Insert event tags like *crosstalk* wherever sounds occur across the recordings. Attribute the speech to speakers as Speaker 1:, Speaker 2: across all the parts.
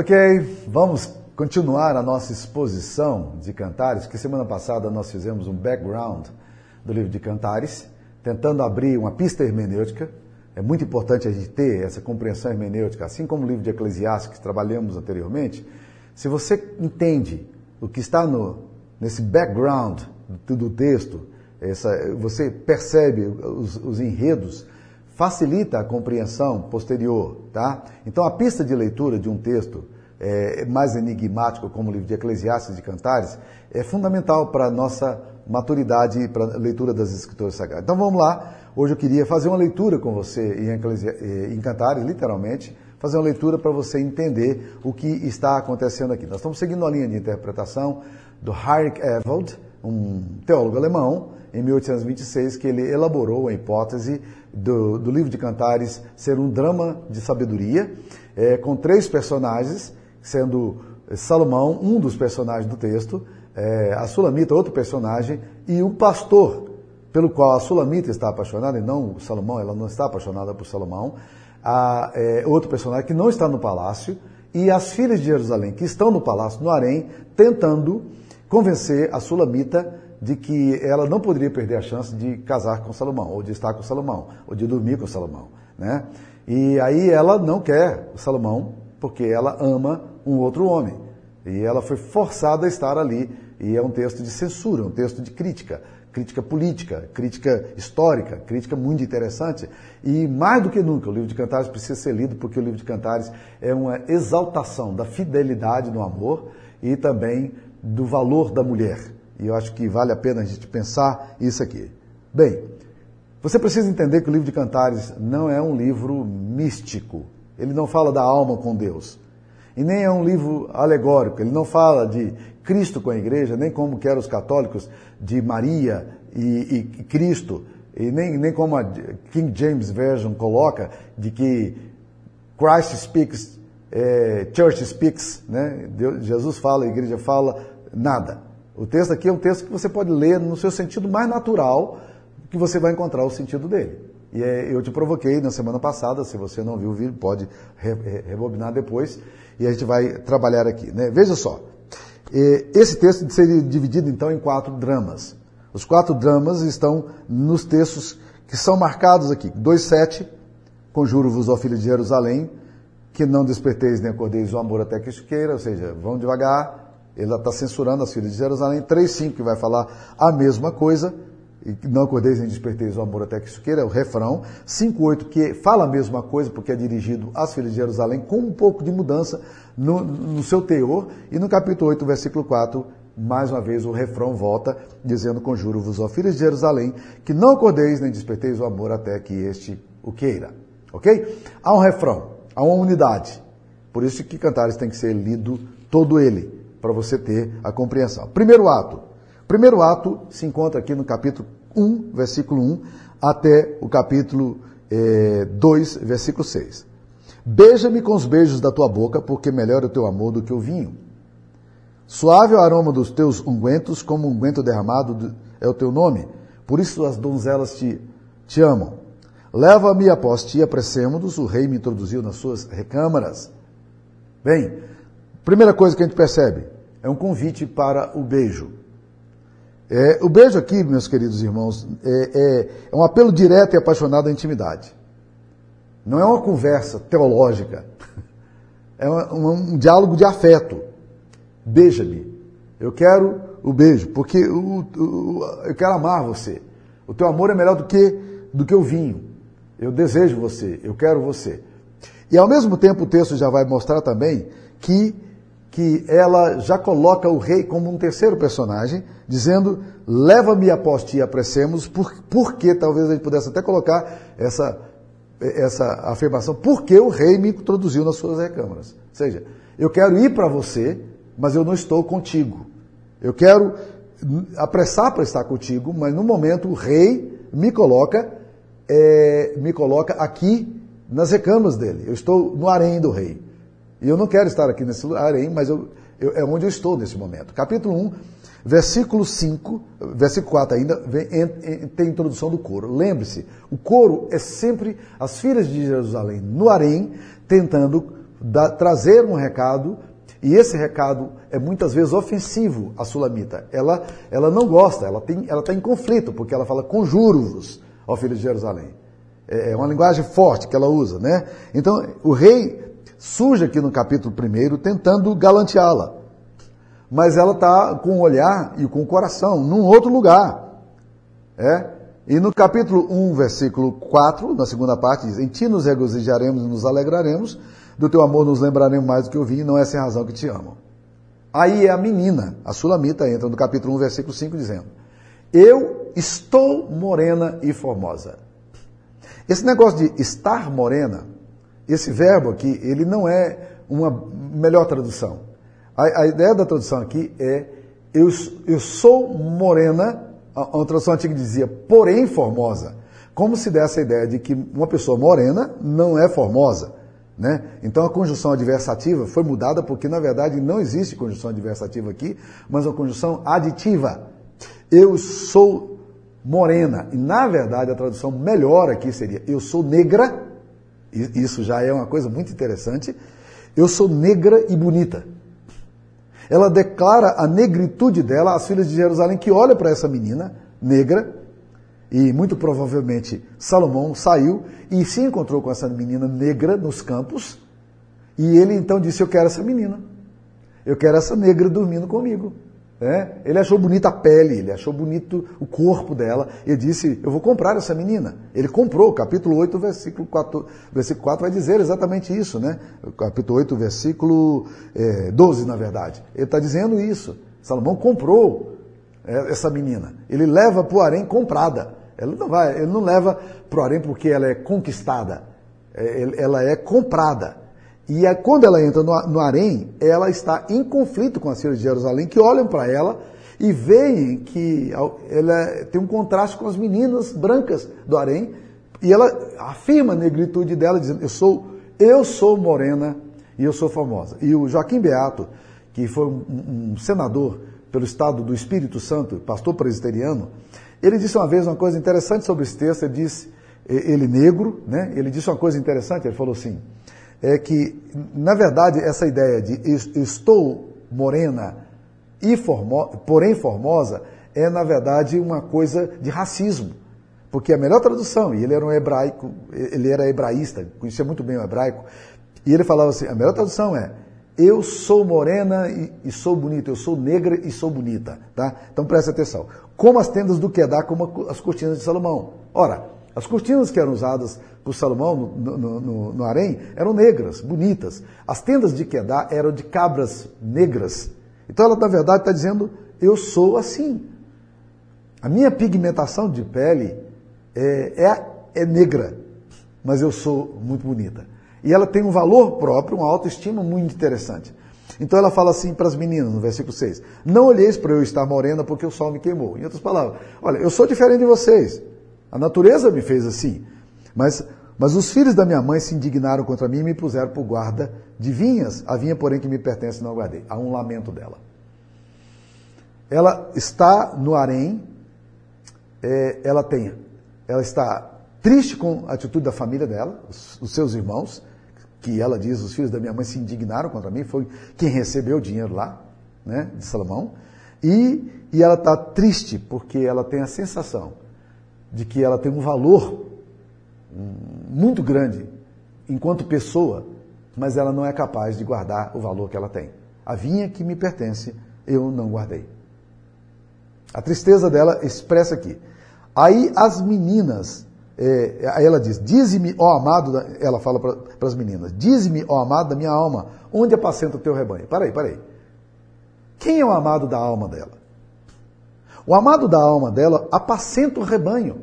Speaker 1: Ok, vamos continuar a nossa exposição de Cantares, que semana passada nós fizemos um background do livro de Cantares, tentando abrir uma pista hermenêutica. É muito importante a gente ter essa compreensão hermenêutica, assim como o livro de Eclesiastes que trabalhamos anteriormente. Se você entende o que está no, nesse background do, texto, essa, você percebe os, os enredos, facilita a compreensão posterior, tá? Então a pista de leitura de um texto é, mais enigmático como o livro de Eclesiastes de Cantares é fundamental para a nossa maturidade e para a leitura das escrituras sagradas. Então vamos lá, hoje eu queria fazer uma leitura com você em, Eclesi... Eh, em Cantares, literalmente, fazer uma leitura para você entender o que está acontecendo aqui. Nós estamos seguindo a linha de interpretação do Heinrich Ewald, um teólogo alemão, em 1826, que ele elaborou a hipótese do, do livro de Cantares ser um drama de sabedoria, é, com três personagens, sendo Salomão, um dos personagens do texto, é, a Sulamita, outro personagem, e o pastor, pelo qual a Sulamita está apaixonada, e não o Salomão, ela não está apaixonada por Salomão, a, é, outro personagem que não está no palácio, e as filhas de Jerusalém, que estão no palácio, no harém, tentando convencer a Sulamita de que ela não poderia perder a chance de casar com Salomão, ou de estar com Salomão, ou de dormir com Salomão. Né? E aí ela não quer Salomão, porque ela ama um outro homem. E ela foi forçada a estar ali. E é um texto de censura, um texto de crítica, crítica política, crítica histórica, crítica muito interessante. E mais do que nunca, o livro de Cantares precisa ser lido, porque o livro de Cantares é uma exaltação da fidelidade no amor e também do valor da mulher. E eu acho que vale a pena a gente pensar isso aqui. Bem, você precisa entender que o livro de Cantares não é um livro místico. Ele não fala da alma com Deus. E nem é um livro alegórico. Ele não fala de Cristo com a igreja, nem como querem os católicos, de Maria e, e Cristo. E nem, nem como a King James Version coloca, de que Christ speaks, é, Church speaks, né? Deus, Jesus fala, a igreja fala, nada. O texto aqui é um texto que você pode ler no seu sentido mais natural, que você vai encontrar o sentido dele. E é, eu te provoquei na semana passada, se você não viu o vídeo, pode re, re, rebobinar depois, e a gente vai trabalhar aqui. Né? Veja só, esse texto seria dividido então em quatro dramas. Os quatro dramas estão nos textos que são marcados aqui. 2,7, conjuro-vos, ó filho de Jerusalém, que não desperteis nem acordeis o amor até que isso queira, ou seja, vão devagar, ele está censurando as filhas de Jerusalém. 3,5 que vai falar a mesma coisa. E não acordeis nem desperteis o amor até que isso queira, é o refrão. 5,8 que fala a mesma coisa porque é dirigido às filhas de Jerusalém com um pouco de mudança no, no seu teor. E no capítulo 8, versículo 4, mais uma vez o refrão volta dizendo: Conjuro-vos, ó filhos de Jerusalém, que não acordeis nem desperteis o amor até que este o queira. Ok? Há um refrão, há uma unidade. Por isso que Cantares tem que ser lido todo ele para você ter a compreensão. Primeiro ato. Primeiro ato se encontra aqui no capítulo 1, versículo 1, até o capítulo eh, 2, versículo 6. Beija-me com os beijos da tua boca, porque melhor é o teu amor do que o vinho. Suave é o aroma dos teus ungüentos, como unguento derramado é o teu nome. Por isso as donzelas te, te amam. Leva-me após ti, apressemo-nos, o rei me introduziu nas suas recâmaras. Bem, Primeira coisa que a gente percebe é um convite para o beijo. É, o beijo aqui, meus queridos irmãos, é, é, é um apelo direto e apaixonado à intimidade. Não é uma conversa teológica. *laughs* É um, um diálogo de afeto. Beija-me. Eu quero o beijo, porque o, o, eu quero amar você. O teu amor é melhor do que, do que o vinho. Eu desejo você, eu quero você. E ao mesmo tempo o texto já vai mostrar também que que ela já coloca o rei como um terceiro personagem, dizendo: leva-me após ti, apressemos, por, porque talvez ele pudesse até colocar essa, essa afirmação, porque o rei me introduziu nas suas recâmaras. Ou seja, eu quero ir para você, mas eu não estou contigo. Eu quero apressar para estar contigo, mas no momento o rei me coloca, é, me coloca aqui nas recâmaras dele. Eu estou no harém do rei. E eu não quero estar aqui nesse lugar, hein, mas eu, eu, é onde eu estou nesse momento. Capítulo 1, versículo 5, versículo 4 ainda, vem, tem introdução do coro. Lembre-se, o coro é sempre as filhas de Jerusalém no harém, tentando da, trazer um recado e esse recado é muitas vezes ofensivo à sulamita. Ela, ela não gosta, ela está tá em conflito, porque ela fala conjuro-vos, ó filho de Jerusalém. É, é uma linguagem forte que ela usa, né? Então, o rei surge aqui no capítulo 1 tentando galanteá-la. Mas ela está com o olhar e com o coração num outro lugar. É? E no capítulo 1, versículo 4, na segunda parte, diz: Em ti nos regozijaremos e nos alegraremos, do teu amor nos lembraremos mais do que eu vi, não é sem razão que te amo. Aí é a menina, a sulamita, entra no capítulo 1, versículo 5, dizendo: Eu estou morena e formosa. Esse negócio de estar morena, esse verbo aqui, ele não é uma melhor tradução. A, a ideia da tradução aqui é: eu, eu sou morena, uma tradução antiga dizia, porém formosa. Como se desse a ideia de que uma pessoa morena não é formosa. Né? Então a conjunção adversativa foi mudada porque, na verdade, não existe conjunção adversativa aqui, mas uma conjunção aditiva. Eu sou morena. E, na verdade, a tradução melhor aqui seria eu sou negra. Isso já é uma coisa muito interessante. Eu sou negra e bonita. Ela declara a negritude dela às filhas de Jerusalém que olha para essa menina negra e muito provavelmente Salomão saiu e se encontrou com essa menina negra nos campos. E ele então disse: Eu quero essa menina. Eu quero essa negra dormindo comigo. É? Ele achou bonita a pele, ele achou bonito o corpo dela. E disse: Eu vou comprar essa menina. Ele comprou. Capítulo 8, versículo 4, versículo 4 vai dizer exatamente isso. Né? Capítulo 8, versículo é, 12, na verdade. Ele está dizendo isso. Salomão comprou é, essa menina. Ele leva para o harém comprada. Ela não vai, ele não leva para o harém porque ela é conquistada. É, ela é comprada. E é, quando ela entra no, no harém, ela está em conflito com as filhas de Jerusalém, que olham para ela e veem que ela tem um contraste com as meninas brancas do harém, e ela afirma a negritude dela, dizendo, eu sou, eu sou morena e eu sou famosa. E o Joaquim Beato, que foi um, um senador pelo estado do Espírito Santo, pastor presbiteriano, ele disse uma vez uma coisa interessante sobre esse texto, ele disse, ele negro, né? ele disse uma coisa interessante, ele falou assim, é que, na verdade, essa ideia de estou morena e formo, porém formosa é, na verdade, uma coisa de racismo. Porque a melhor tradução, e ele era um hebraico, ele era hebraísta, conhecia muito bem o hebraico, e ele falava assim, a melhor tradução é eu sou morena e, e, sou bonita, eu sou negra e sou bonita, tá? Então preste atenção. Como as tendas do Quedá, como as cortinas de Salomão. Ora, as cortinas que eram usadas por Salomão no, no, no, no harém eram negras, bonitas. As tendas de Quedá eram de cabras negras. Então ela, na verdade, está dizendo, eu sou assim. A minha pigmentação de pele é, é, é negra, mas eu sou muito bonita. E ela tem um valor próprio, uma autoestima muito interessante. Então ela fala assim para as meninas, no versículo 6: Não olheis para eu estar morena porque o sol me queimou. Em outras palavras, olha, eu sou diferente de vocês. A natureza me fez assim. Mas, mas os filhos da minha mãe se indignaram contra mim e me puseram por guarda de vinhas. A vinha, porém, que me pertence, não guardei. Há um lamento dela. Ela está no harém, é, ela tem, ela está triste com a atitude da família dela, os, os seus irmãos, que ela diz, os filhos da minha mãe se indignaram contra mim, foi quem recebeu o dinheiro lá, né, de Salomão, e, e ela está triste porque ela tem a sensação de que ela tem um valor muito grande enquanto pessoa, mas ela não é capaz de guardar o valor que ela tem. A vinha que me pertence, eu não guardei. A tristeza dela expressa aqui. Aí as meninas é, aí ela diz: Dize-me, ó amado, ela fala para as meninas: Dize-me, ó amado da minha alma, onde apacenta o teu rebanho? Para aí, para aí. Quem é o amado da alma dela? O amado da alma dela apacenta o rebanho.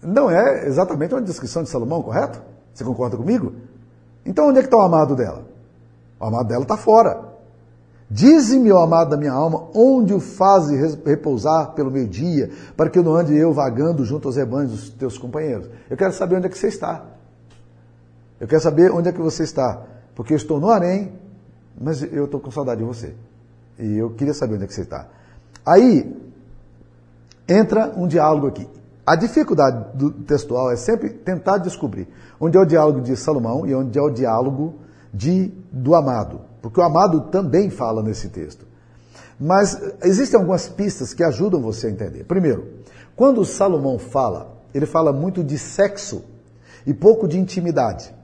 Speaker 1: Não é exatamente uma descrição de Salomão, correto? Você concorda comigo? Então onde é que está o amado dela? O amado dela está fora. Dize-me, ó amado da minha alma, onde o faze repousar pelo meio-dia, para que eu não ande eu vagando junto aos rebanhos dos teus companheiros. Eu quero saber onde é que você está. Eu quero saber onde é que você está. Porque eu estou no harém, mas eu estou com saudade de você. E eu queria saber onde é que você está. Aí, entra um diálogo aqui. A dificuldade do textual é sempre tentar descobrir onde é o diálogo de Salomão e onde é o diálogo de, do amado. Porque o amado também fala nesse texto. Mas existem algumas pistas que ajudam você a entender. Primeiro, quando Salomão fala, ele fala muito de sexo e pouco de intimidade.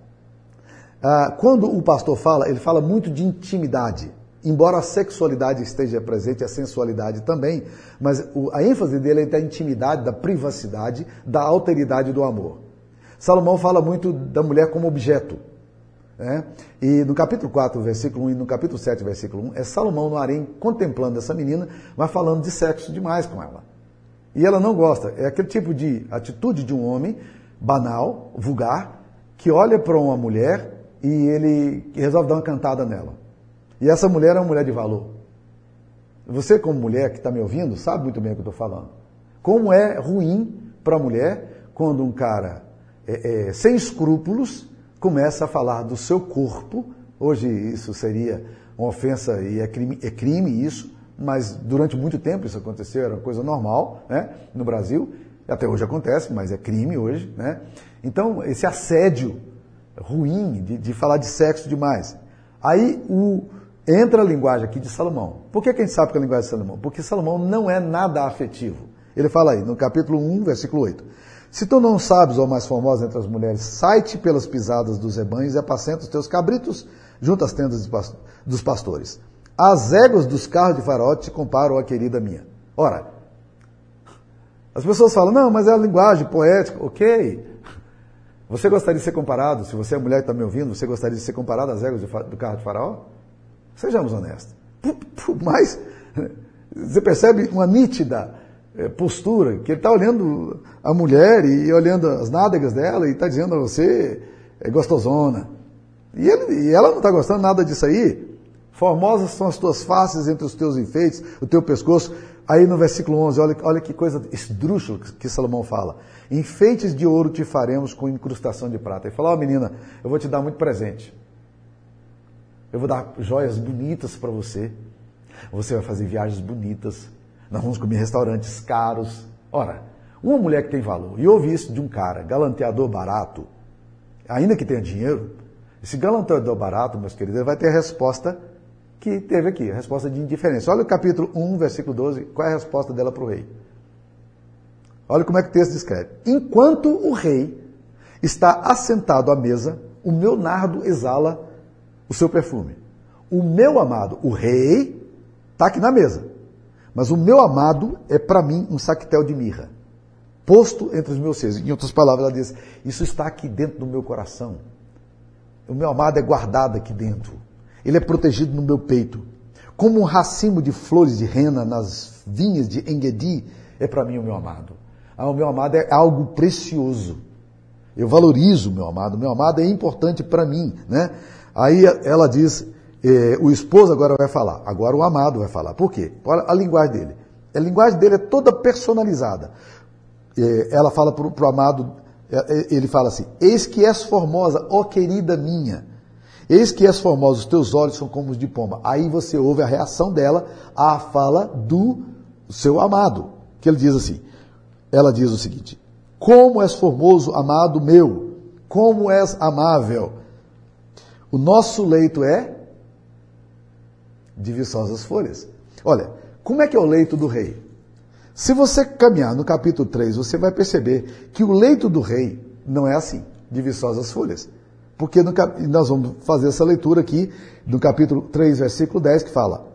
Speaker 1: Ah, quando o pastor fala, ele fala muito de intimidade. Embora a sexualidade esteja presente, a sensualidade também, mas a ênfase dele é da intimidade, da privacidade, da alteridade do amor. Salomão fala muito da mulher como objeto. Né? E no capítulo 4, versículo 1 e no capítulo 7, versículo 1, é Salomão no harém contemplando essa menina, mas falando de sexo demais com ela. E ela não gosta. É aquele tipo de atitude de um homem banal, vulgar, que olha para uma mulher e ele resolve dar uma cantada nela. E essa mulher é uma mulher de valor. Você, como mulher que está me ouvindo, sabe muito bem o que eu estou falando. Como é ruim para a mulher quando um cara é, é, sem escrúpulos começa a falar do seu corpo. Hoje isso seria uma ofensa e é crime, é crime isso, mas durante muito tempo isso aconteceu, era uma coisa normal né, no Brasil. Até hoje acontece, mas é crime hoje. Né? Então, esse assédio ruim de, de falar de sexo demais. Aí o, entra a linguagem aqui de Salomão. Por que, a gente sabe que é a linguagem de Salomão? Porque Salomão não é nada afetivo. Ele fala aí, no capítulo 1, versículo 8. Se tu não sabes, ó mais formosa entre as mulheres, sai-te pelas pisadas dos rebanhos e apacenta os teus cabritos junto às tendas dos pastores. As éguas dos carros de faraó te comparam à querida minha. Ora, as pessoas falam, não, mas é a linguagem poética. Ok, você gostaria de ser comparado, se você é mulher que está me ouvindo, você gostaria de ser comparado às éguas do carro de faraó? Sejamos honestos. Mas você percebe uma nítida eh, postura, que ele está olhando a mulher e olhando as nádegas dela e está dizendo a você, é gostosona. E, ele, e ela não está gostando nada disso aí. Formosas são as tuas faces entre os teus enfeites, o teu pescoço. Aí no versículo 11, olha, olha que coisa esdrúxula que Salomão fala. Enfeites de ouro te faremos com incrustação de prata. Ele fala, ó oh, menina, eu vou te dar muito presente. Eu vou dar joias bonitas para você. Você vai fazer viagens bonitas. Nós vamos comer restaurantes caros. Ora, uma mulher que tem valor e ouve isso de um cara, galanteador barato, ainda que tenha dinheiro, esse galanteador barato, meus queridos, vai ter a resposta que teve aqui, a resposta de indiferença. Olha o capítulo 1, versículo 12, qual é a resposta dela para o rei? Olha como é que o texto descreve. Enquanto o rei está assentado à mesa, o meu nardo exala o seu perfume. O meu amado, o rei, está aqui na mesa. Mas o meu amado é para mim um saquetel de mirra, posto entre os meus seios. Em outras palavras, ela diz: Isso está aqui dentro do meu coração. O meu amado é guardado aqui dentro. Ele é protegido no meu peito. Como um racimo de flores de rena nas vinhas de Engedi, é para mim o meu amado. Ah, o meu amado é algo precioso. Eu valorizo o meu amado. O meu amado é importante para mim, né? Aí ela diz, eh, o esposo agora vai falar. Agora o amado vai falar. Por quê? Olha a linguagem dele. A linguagem dele é toda personalizada. Eh, ela fala para o amado, eh, ele fala assim: Eis que és formosa, ó querida minha. Eis que és formosa, os teus olhos são como os de pomba. Aí você ouve a reação dela à fala do seu amado. Que ele diz assim: ela diz o seguinte: Como és formoso, amado meu, como és amável. O nosso leito é de viçosas folhas. Olha, como é que é o leito do rei? Se você caminhar no capítulo 3, você vai perceber que o leito do rei não é assim, de viçosas folhas. Porque no, nós vamos fazer essa leitura aqui, no capítulo 3, versículo 10, que fala: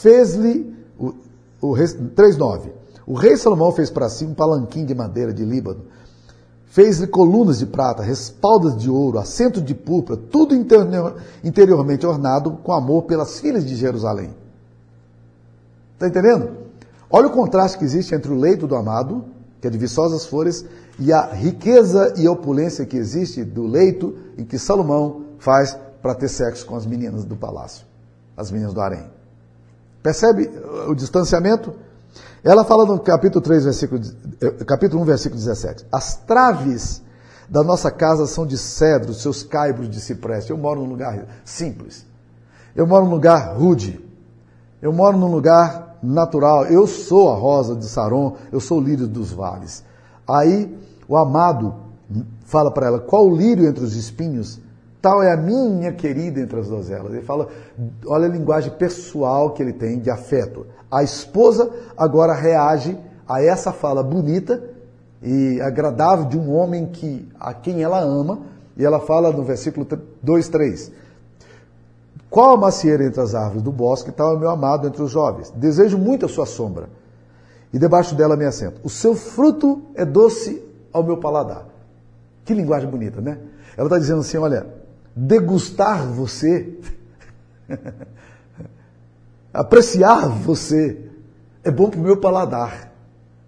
Speaker 1: Fez-lhe, o, o 3,9. O rei Salomão fez para si um palanquim de madeira de Líbano, fez-lhe colunas de prata, respaldas de ouro, assento de púrpura, tudo interiormente ornado com amor pelas filhas de Jerusalém. Está entendendo? Olha o contraste que existe entre o leito do amado, que é de viçosas flores, e a riqueza e opulência que existe do leito em que Salomão faz para ter sexo com as meninas do palácio, as meninas do harém. Percebe o distanciamento? Ela fala no capítulo 3, versículo, eh, capítulo 1, versículo 17. As traves da nossa casa são de cedro, seus caibros de cipreste. Eu moro num lugar simples. Eu moro num lugar rude. Eu moro num lugar natural. Eu sou a rosa de Saron, eu sou o lírio dos vales. Aí o amado fala para ela: qual o lírio entre os espinhos? Tal é a minha querida entre as donzelas. Ele fala, olha a linguagem pessoal que ele tem de afeto. A esposa agora reage a essa fala bonita e agradável de um homem que a quem ela ama, e ela fala no versículo 2, 3. Qual a macieira entre as árvores do bosque, tal é meu amado entre os jovens. Desejo muito a sua sombra, e debaixo dela me assento. O seu fruto é doce ao meu paladar. Que linguagem bonita, né? Ela está dizendo assim: olha, degustar você, apreciar você, é bom para o meu paladar.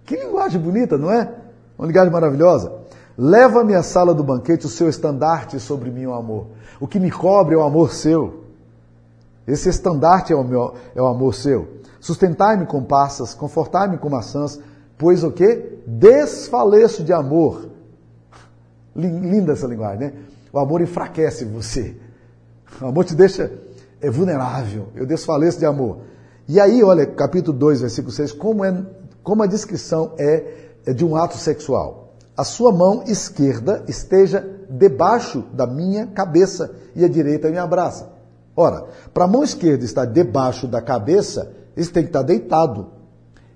Speaker 1: Que linguagem bonita, não é? Uma linguagem maravilhosa. Leva-me à sala do banquete o seu estandarte sobre mim, o amor. O que me cobre é o amor seu. Esse estandarte é o, meu, é o amor seu. Sustentai-me com passas, confortai-me com maçãs, pois o que? Desfaleço de amor. Linda essa linguagem, né? O amor enfraquece você. O amor te deixa é vulnerável. Eu desfaleço de amor. E aí, olha, capítulo 2, versículo 6, como, é, como a descrição é, é de um ato sexual. A sua mão esquerda esteja debaixo da minha cabeça e a direita me abraça. Ora, para a mão esquerda estar debaixo da cabeça, ele tem que estar deitado.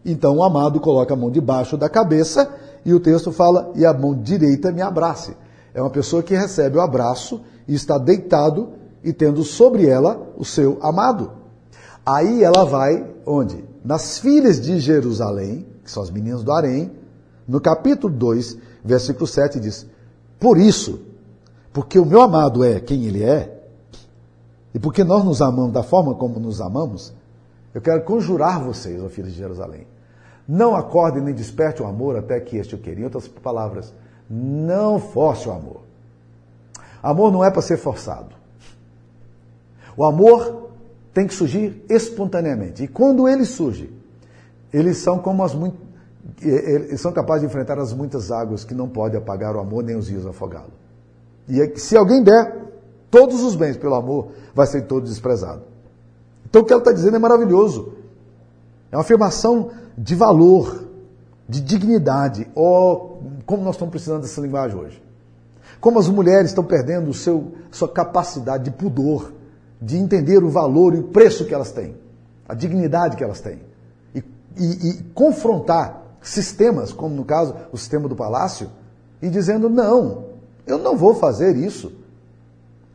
Speaker 1: Então o amado coloca a mão debaixo da cabeça e o texto fala, e a mão direita me abrace. É uma pessoa que recebe o abraço e está deitado e tendo sobre ela o seu amado. Aí ela vai onde? Nas filhas de Jerusalém, que são as meninas do Harém, no capítulo 2, versículo 7 diz: Por isso, porque o meu amado é quem ele é, e porque nós nos amamos da forma como nos amamos, eu quero conjurar vocês, ó filhos de Jerusalém. Não acordem nem desperte o amor até que este o queira. Em outras palavras, não force o amor. Amor não é para ser forçado. O amor tem que surgir espontaneamente. E quando ele surge, eles são como as muito, eles são capazes de enfrentar as muitas águas que não podem apagar o amor nem os rios afogá-lo. E se alguém der todos os bens pelo amor, vai ser todo desprezado. Então o que ela está dizendo é maravilhoso. É uma afirmação de valor, de dignidade. Oh, como nós estamos precisando dessa linguagem hoje. Como as mulheres estão perdendo o seu, sua capacidade de pudor, de entender o valor e o preço que elas têm, a dignidade que elas têm. E, e, e confrontar sistemas, como no caso o sistema do palácio, e dizendo: não, eu não vou fazer isso.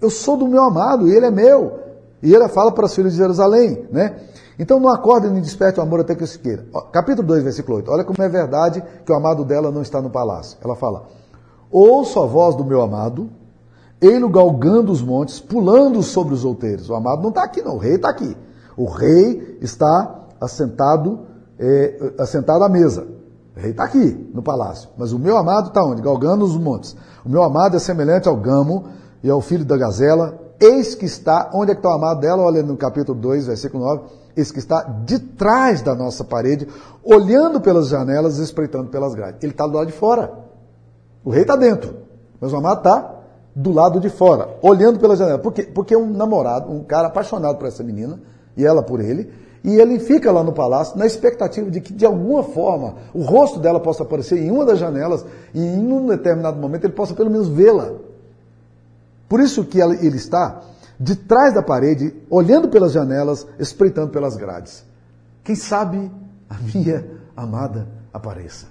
Speaker 1: Eu sou do meu amado e ele é meu. E ele fala para os filhos de Jerusalém, né? Então não acorde nem desperte o amor até que se queira. Capítulo 2, versículo 8. Olha como é verdade que o amado dela não está no palácio. Ela fala: Ouço a voz do meu amado, ele galgando os montes, pulando sobre os outeiros. O amado não está aqui, não. O rei está aqui. O rei está assentado, é, assentado à mesa. O rei está aqui, no palácio. Mas o meu amado está onde? Galgando os montes. O meu amado é semelhante ao gamo e ao filho da gazela. Eis que está, onde é que está o amado dela? Olha no capítulo 2, versículo 9 esse que está de trás da nossa parede, olhando pelas janelas, espreitando pelas grades. Ele está do lado de fora. O rei está dentro, mas o amado está do lado de fora, olhando pela janela. Porque é um namorado, um cara apaixonado por essa menina, e ela por ele, e ele fica lá no palácio na expectativa de que, de alguma forma, o rosto dela possa aparecer em uma das janelas e em um determinado momento ele possa pelo menos vê-la. Por isso que ele está de trás da parede, olhando pelas janelas, espreitando pelas grades. Quem sabe a minha amada apareça.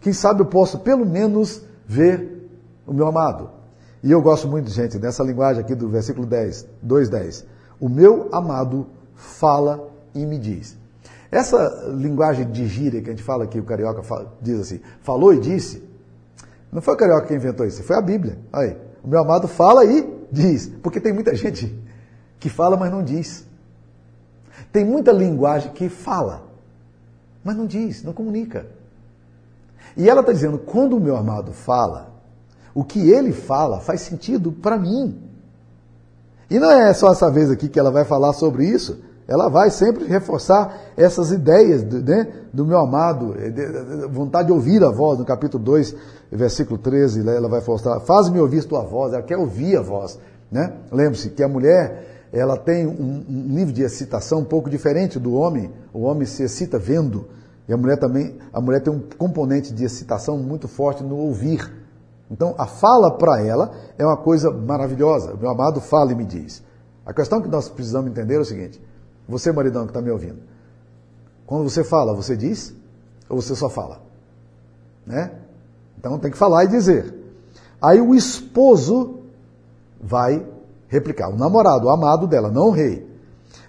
Speaker 1: Quem sabe eu posso pelo menos ver o meu amado. E eu gosto muito, gente, dessa linguagem aqui do versículo 10, 2:10. O meu amado fala e me diz. Essa linguagem de gíria que a gente fala aqui, o carioca fala, diz assim, falou e disse. Não foi o carioca que inventou isso, foi a Bíblia. Aí, o meu amado fala e diz. Porque tem muita gente que fala, mas não diz. Tem muita linguagem que fala, mas não diz, não comunica. E ela está dizendo: quando o meu amado fala, o que ele fala faz sentido para mim. E não é só essa vez aqui que ela vai falar sobre isso, ela vai sempre reforçar essas ideias né, do meu amado, eh, vontade de ouvir a voz, no capítulo 2, versículo 13, ela vai mostrar, faz-me ouvir tua voz, ela quer ouvir a voz. Né? Lembre-se que a mulher, ela tem um, um nível de excitação um pouco diferente do homem, o homem se excita vendo, E a mulher também, a mulher tem um componente de excitação muito forte no ouvir. Então, a fala para ela é uma coisa maravilhosa. Meu amado fala e me diz. A questão que nós precisamos entender é o seguinte: você, maridão que está me ouvindo, quando você fala, você diz ou você só fala? Né? Então tem que falar e dizer. Aí o esposo vai replicar, o namorado, o amado dela, não o rei.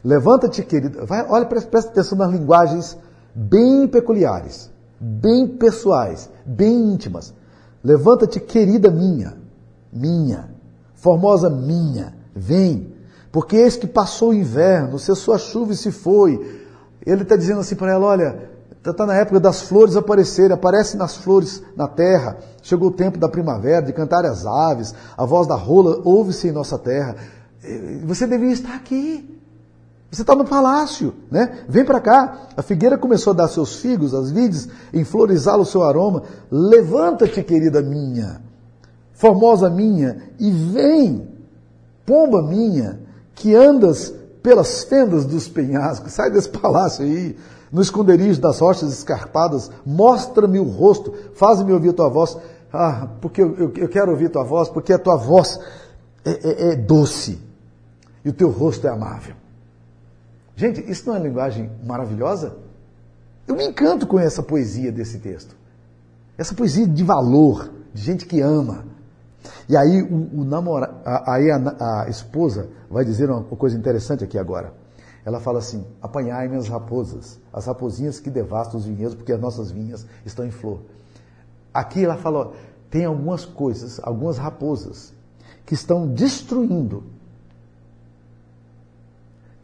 Speaker 1: Levanta-te, querida. Vai, olha, presta atenção nas linguagens bem peculiares, bem pessoais, bem íntimas. Levanta-te, querida minha, minha, formosa minha, vem, porque eis que passou o inverno, cessou a chuva e se foi. Ele está dizendo assim para ela: olha, está na época das flores aparecerem, aparecem nas flores na terra. Chegou o tempo da primavera, de cantar as aves, a voz da rola ouve-se em nossa terra. Você deveria estar aqui. Você está no palácio, né? Vem para cá. A figueira começou a dar seus figos, as vides, enflorizá-lo o seu aroma. Levanta-te, querida minha, formosa minha, e vem, pomba minha, que andas pelas fendas dos penhascos. Sai desse palácio aí, no esconderijo das rochas escarpadas. Mostra-me o rosto, faz-me ouvir tua voz. Ah, porque eu, eu, eu, quero ouvir tua voz, porque a tua voz é, é, é doce e o teu rosto é amável. Gente, isso não é linguagem maravilhosa? Eu me encanto com essa poesia desse texto. Essa poesia de valor, de gente que ama. E aí o, o namora, a, aí a, a, esposa vai dizer uma coisa interessante aqui agora. Ela fala assim: apanhai minhas raposas, as raposinhas que devastam os vinhedos, porque as nossas vinhas estão em flor. Aqui ela fala: tem algumas coisas, algumas raposas, que estão destruindo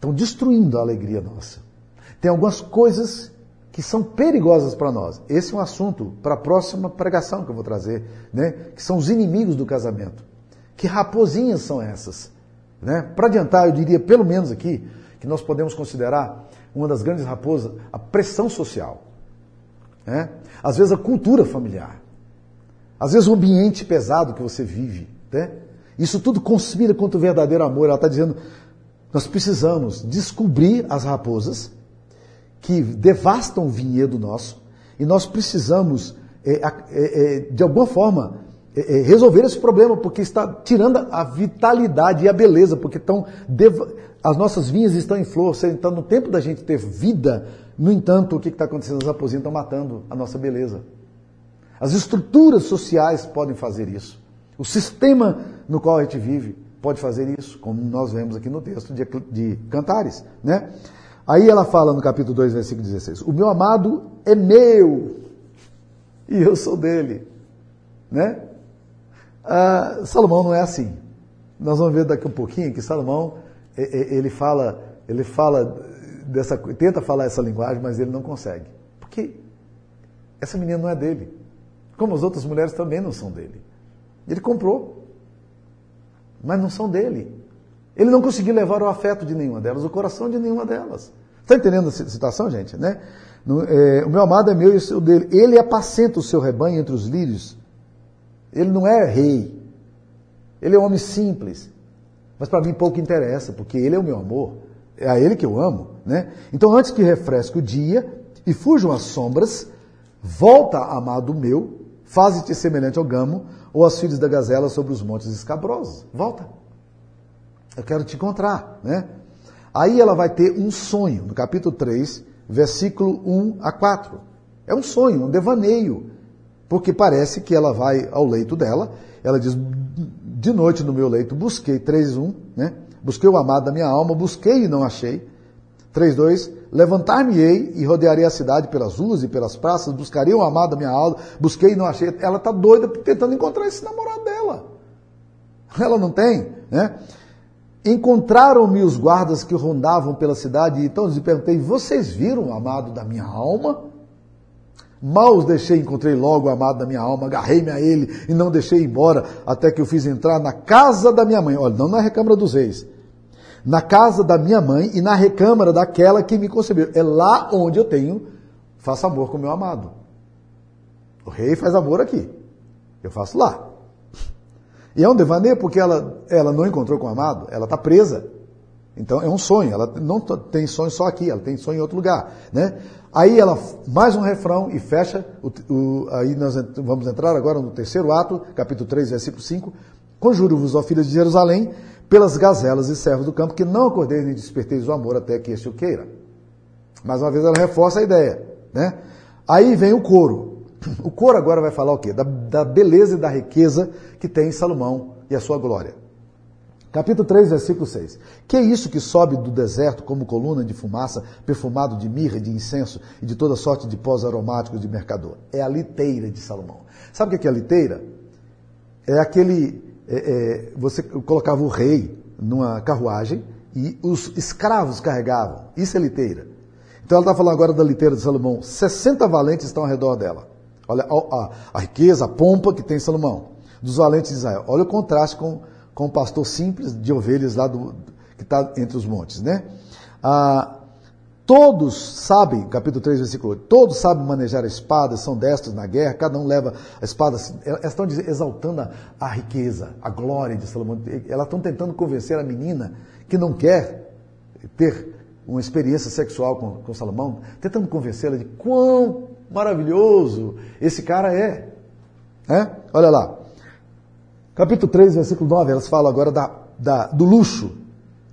Speaker 1: estão destruindo a alegria nossa. Tem algumas coisas que são perigosas para nós. Esse é um assunto para a próxima pregação que eu vou trazer, né? que são os inimigos do casamento. Que raposinhas são essas? Né? Para adiantar, eu diria pelo menos aqui, que nós podemos considerar uma das grandes raposas a pressão social. Né? Às vezes a cultura familiar. Às vezes o ambiente pesado que você vive. Né? Isso tudo conspira contra o verdadeiro amor. Ela está dizendo, nós precisamos descobrir as raposas que devastam o vinhedo nosso e nós precisamos, é, é, é, de alguma forma, resolver esse problema, porque está tirando a vitalidade e a beleza, porque estão as nossas vinhas estão em flor, então no tempo da gente ter vida, no entanto, o que está acontecendo? As raposinhas estão matando a nossa beleza. As estruturas sociais podem fazer isso. O sistema no qual a gente vive pode fazer isso, como nós vemos aqui no texto de, de Cantares, né? Aí ela fala no capítulo 2, versículo 16: O meu amado é meu e eu sou dele, né? Ah, Salomão não é assim. Nós vamos ver daqui um pouquinho que Salomão ele fala, ele fala dessa, tenta falar essa linguagem, mas ele não consegue, porque essa menina não é dele, como as outras mulheres também não são dele. Ele comprou mas não são dele. Ele não conseguiu levar o afeto de nenhuma delas, o coração de nenhuma delas. Está entendendo a situação, gente? Né? No, é, o meu amado é meu e o seu dele. Ele apacenta o seu rebanho entre os lírios. Ele não é rei. Ele é um homem simples. Mas para mim pouco interessa, porque ele é o meu amor. É a ele que eu amo. Né? Então, antes que refresque o dia e fujam as sombras, volta, amado meu, faze-te semelhante ao gamo, ou as filhas da gazela sobre os montes escabrosos. Volta. Eu quero te encontrar, né? Aí ela vai ter um sonho, no capítulo 3, versículo 1 a 4. É um sonho, um devaneio, porque parece que ela vai ao leito dela, ela diz, de noite no meu leito busquei, 3.1, né? Busquei o amado da minha alma, busquei e não achei. 3.2, Levantar-me-ei e rodearei a cidade pelas ruas e pelas praças, buscarei o amado da minha alma, busquei e não achei. Ela está doida tentando encontrar esse namorado dela. Ela não tem, né? Encontraram-me os guardas que rondavam pela cidade, e então lhes perguntei: Vocês viram o amado da minha alma? Mal os deixei, encontrei logo o amado da minha alma, agarrei-me a ele e não deixei embora, até que eu fiz entrar na casa da minha mãe. Olha, não na recâmara dos reis, na casa da minha mãe e na recâmara daquela que me concebeu. É lá onde eu tenho, faço amor com o meu amado. O rei faz amor aqui. Eu faço lá. E é um devaneio porque ela, ela não encontrou com o amado, ela está presa. Então é um sonho, ela não tem sonho só aqui, ela tem sonho em outro lugar, né? Aí ela, mais um refrão e fecha, o, o, aí nós vamos entrar agora no terceiro ato, capítulo 3, versículo 5. Conjuro-vos, ó filhos de Jerusalém, pelas gazelas e servos do campo, que não acordeis nem desperteis o amor até que este o queira. Mais uma vez ela reforça a ideia, né? Aí vem o coro. O coro agora vai falar o quê? Da, da beleza e da riqueza que tem Salomão e a sua glória. Capítulo 3, versículo 6. Que é isso que sobe do deserto como coluna de fumaça, perfumado de mirra, de incenso e de toda sorte de pós aromáticos de mercador? É a liteira de Salomão. Sabe o que é a liteira? É aquele. É, é, você colocava o rei numa carruagem e os escravos carregavam. Isso é liteira. Então ela está falando agora da liteira de Salomão. 60 valentes estão ao redor dela. Olha a, a, a riqueza, a pompa que tem Salomão. Dos valentes de Israel. Olha o contraste com com o pastor simples de ovelhas lá do, que está entre os montes, né? Ah, todos sabem, capítulo 3, versículo 8, todos sabem manejar a espada, são destros na guerra, cada um leva a espada, elas estão exaltando a, a riqueza, a glória de Salomão, elas estão tentando convencer a menina que não quer ter uma experiência sexual com, com Salomão, tentando convencê-la de quão maravilhoso esse cara é. é. Olha lá, Capítulo 3, versículo 9, elas falam agora da, da, do luxo.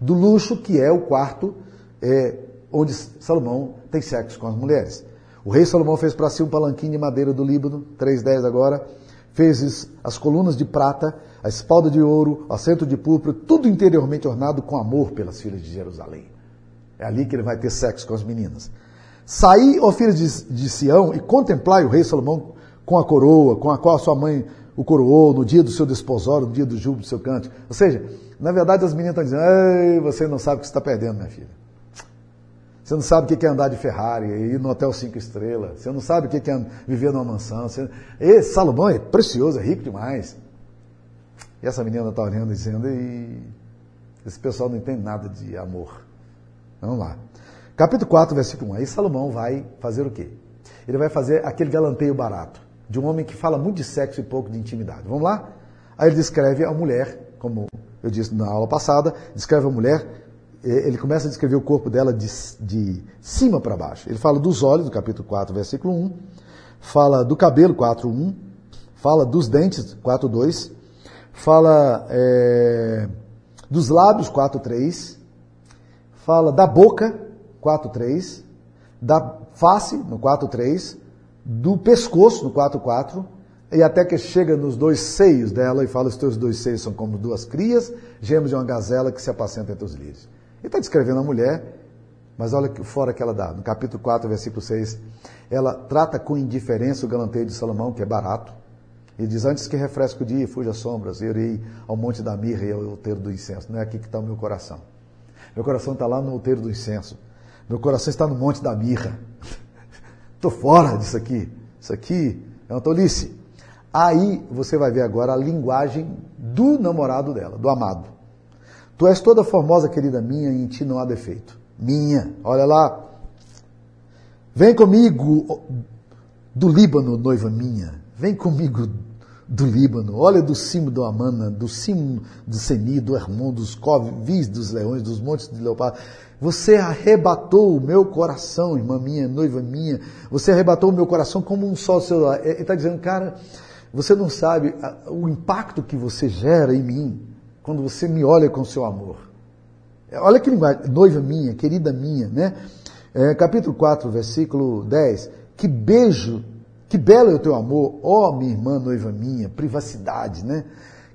Speaker 1: Do luxo que é o quarto é, onde Salomão tem sexo com as mulheres. O rei Salomão fez para si um palanquinho de madeira do Líbano, 3,10 agora, fez as colunas de prata, a espalda de ouro, o assento de púrpura, tudo interiormente ornado com amor pelas filhas de Jerusalém. É ali que ele vai ter sexo com as meninas. Saí, ó filhos de, de Sião, e contemplai o rei Salomão com a coroa, com a qual a sua mãe o coroou no dia do seu desposório, no dia do júbilo do seu canto. Ou seja, na verdade as meninas estão dizendo, Ei, você não sabe o que você está perdendo, minha filha. Você não sabe o que é andar de Ferrari, ir no hotel cinco estrelas. Você não sabe o que é viver numa mansão. Você... Esse Salomão é precioso, é rico demais. E essa menina está olhando e dizendo, e esse pessoal não entende nada de amor. Vamos lá. Capítulo 4, versículo 1. Aí Salomão vai fazer o quê? Ele vai fazer aquele galanteio barato de um homem que fala muito de sexo e pouco de intimidade. Vamos lá? Aí ele descreve a mulher, como eu disse na aula passada, descreve a mulher, ele começa a descrever o corpo dela de, de cima para baixo. Ele fala dos olhos, do capítulo 4, versículo 1, fala do cabelo, 4, 1, fala dos dentes, 4, 2, fala é, dos lábios, 4, 3, fala da boca, 4, 3, da face, no 4, 3, do pescoço, no 4.4, e até que chega nos dois seios dela e fala: os teus dois seios são como duas crias, gemos de uma gazela que se apacenta entre os lírios. Ele está descrevendo a mulher, mas olha que fora que ela dá. No capítulo 4, versículo 6, ela trata com indiferença o galanteio de Salomão, que é barato. E diz: Antes que refresque o dia fuja sombras, irei ao monte da mirra e ao outeiro do incenso. Não é aqui que está o meu coração. Meu coração está lá no outeiro do incenso. Meu coração está no monte da mirra. *laughs* Estou fora disso aqui. Isso aqui é uma tolice. Aí você vai ver agora a linguagem do namorado dela, do amado. Tu és toda formosa, querida minha, e em ti não há defeito. Minha, olha lá. Vem comigo do Líbano, noiva minha. Vem comigo do Líbano. Olha do cimo do Amana, do cimo do Seni, do Hermon, dos covis dos leões, dos montes de leopardo. Você arrebatou o meu coração, irmã minha, noiva minha. Você arrebatou o meu coração como um sol celular. Ele está dizendo, cara, você não sabe o impacto que você gera em mim quando você me olha com seu amor. Olha que linguagem, noiva minha, querida minha, né? É, capítulo 4, versículo 10. Que beijo, que belo é o teu amor, ó oh, minha irmã, noiva minha, privacidade, né?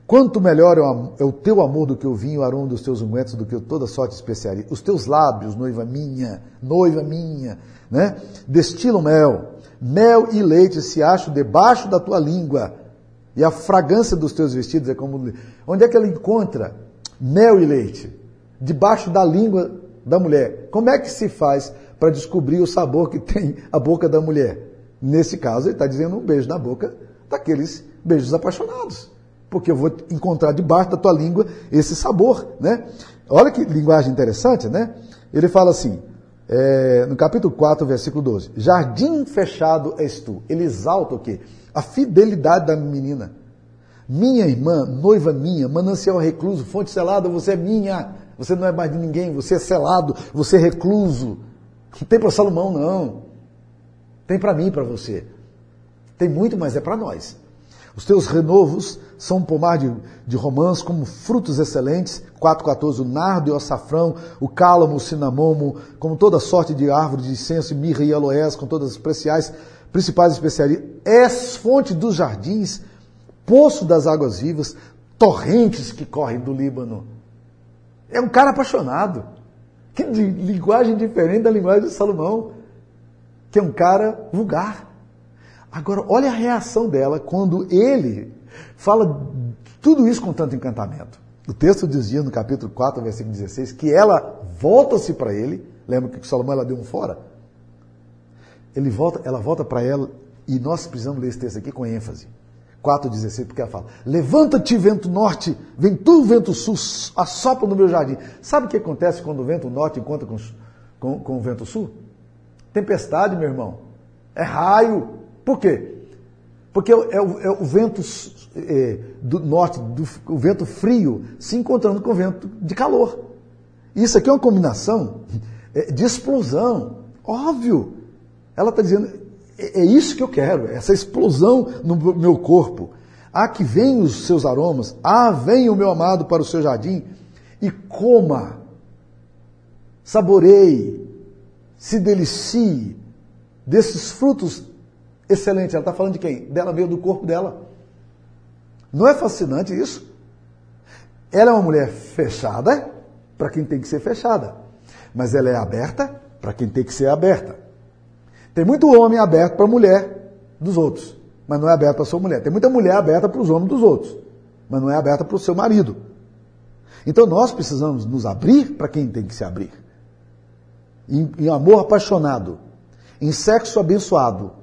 Speaker 1: Quanto melhor é o teu amor do que o vinho, o aroma dos teus ungüentos, do que toda sorte de especiaria. Os teus lábios, noiva minha, noiva minha, né? Destilam mel. Mel e leite se acham debaixo da tua língua. E a fragrância dos teus vestidos é como. Onde é que ela encontra mel e leite? Debaixo da língua da mulher. Como é que se faz para descobrir o sabor que tem a boca da mulher? Nesse caso, ele está dizendo um beijo na boca daqueles beijos apaixonados porque eu vou encontrar debaixo da tua língua esse sabor, né? Olha que linguagem interessante, né? Ele fala assim, é, no capítulo 4, versículo 12: Jardim fechado és tu. Ele exalta o quê? A fidelidade da menina. Minha irmã, noiva minha, manancial recluso, fonte selada, você é minha. Você não é mais de ninguém, você é selado, você é recluso. Não tem para Salomão, não. Tem para mim para você. Tem muito, mas é para nós. Os teus renovos são um pomar de, de romãs como frutos excelentes. 4,14. O nardo e o açafrão, o cálamo, o cinamomo, como toda sorte de árvore de incenso, mirra e aloés, com todas as especiais, principais especiarias. És fonte dos jardins, poço das águas vivas, torrentes que correm do Líbano. É um cara apaixonado. Que linguagem diferente da linguagem de Salomão. Que é um cara vulgar. Agora, olha a reação dela quando ele fala tudo isso com tanto encantamento. O texto dizia no capítulo 4, versículo 16, que ela volta-se para ele. Lembra que Salomão ela deu um fora? Ele volta, ela volta para ela e nós precisamos ler esse texto aqui com ênfase. 4,16, porque ela fala: Levanta-te, vento norte, vem tu, vento sul, assopra no meu jardim. Sabe o que acontece quando o vento norte encontra com, com, com o vento sul? Tempestade, meu irmão. É raio. Por quê? Porque é o, é o vento é, do norte, do, o vento frio, se encontrando com o vento de calor. Isso aqui é uma combinação *laughs* é, de explosão. Óbvio. Ela está dizendo, é, é isso que eu quero, essa explosão no meu corpo. Ah, que vem os seus aromas. Ah, vem o meu amado para o seu jardim e coma, saboreie, se delicie desses frutos excelente. Ela está falando de quem? Dela mesmo, do corpo dela. Não é fascinante isso? Ela é uma mulher fechada para quem tem que ser fechada. Mas ela é aberta para quem tem que ser aberta. Tem muito homem aberto para a mulher dos outros, mas não é aberto para a sua mulher. Tem muita mulher aberta para os homens dos outros, mas não é aberta para o seu marido. Então nós precisamos nos abrir para quem tem que se abrir. Em, em amor apaixonado, em sexo abençoado,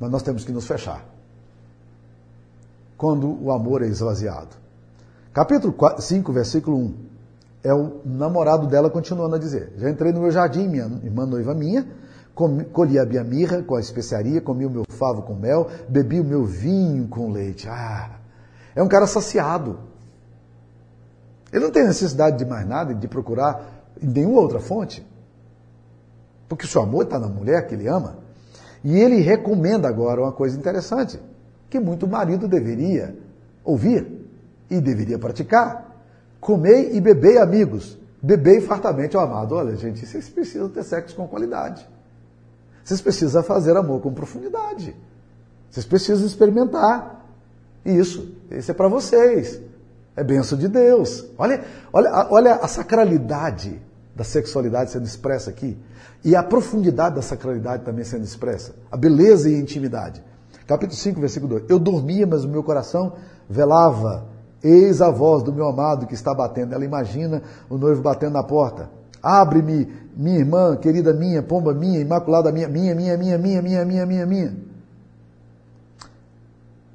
Speaker 1: mas nós temos que nos fechar. Quando o amor é esvaziado. Capítulo 5, versículo 1. É o namorado dela continuando a dizer: Já entrei no meu jardim, minha irmã noiva minha, colhi a minha mirra com a especiaria, comi o meu favo com mel, bebi o meu vinho com leite. Ah, é um cara saciado. Ele não tem necessidade de mais nada, de procurar em nenhuma outra fonte. Porque o seu amor está na mulher que ele ama. E ele recomenda agora uma coisa interessante, que muito marido deveria ouvir e deveria praticar. Comei e bebei, amigos. Bebei fartamente ao amado. Olha, gente, vocês precisam ter sexo com qualidade. Vocês precisam fazer amor com profundidade. Vocês precisam experimentar isso. Isso é para vocês. É benção de Deus. Olha, olha, olha a sacralidade da sexualidade sendo expressa aqui. E a profundidade da sacralidade também sendo expressa. A beleza e a intimidade. Capítulo 5, versículo 2. Eu dormia, mas o meu coração velava. Eis a voz do meu amado que está batendo. Ela imagina o noivo batendo na porta. Abre-me, minha irmã, querida minha, pomba minha, imaculada minha, minha, minha, minha, minha, minha, minha, minha, minha.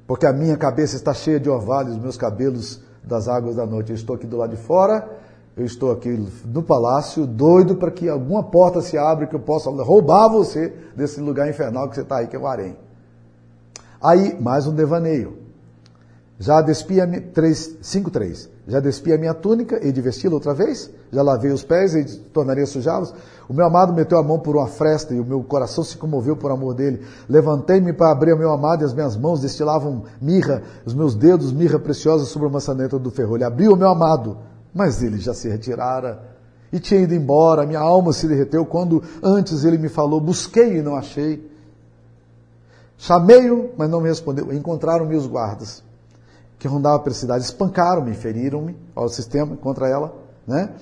Speaker 1: Porque a minha cabeça está cheia de orvalhos, meus cabelos das águas da noite. Eu estou aqui do lado de fora eu estou aqui no palácio, doido para que alguma porta se abra que eu possa roubar você desse lugar infernal que você está aí, que é o harém. Aí, mais um devaneio. Já despi a minha, 5.3. Já despi a minha túnica e de vesti-la outra vez? Já lavei os pés e tornarei a sujá-los? O meu amado meteu a mão por uma fresta e o meu coração se comoveu por amor dele. Levantei-me para abrir o meu amado e as minhas mãos destilavam mirra, os meus dedos mirra preciosa sobre a maçaneta do ferrolho. Abri o meu amado mas ele já se retirara e tinha ido embora. Minha alma se derreteu quando antes ele me falou: busquei e não achei. Chamei-o, mas não me respondeu. Encontraram-me os guardas que rondavam pela cidade, espancaram-me, feriram-me ao sistema contra ela, né?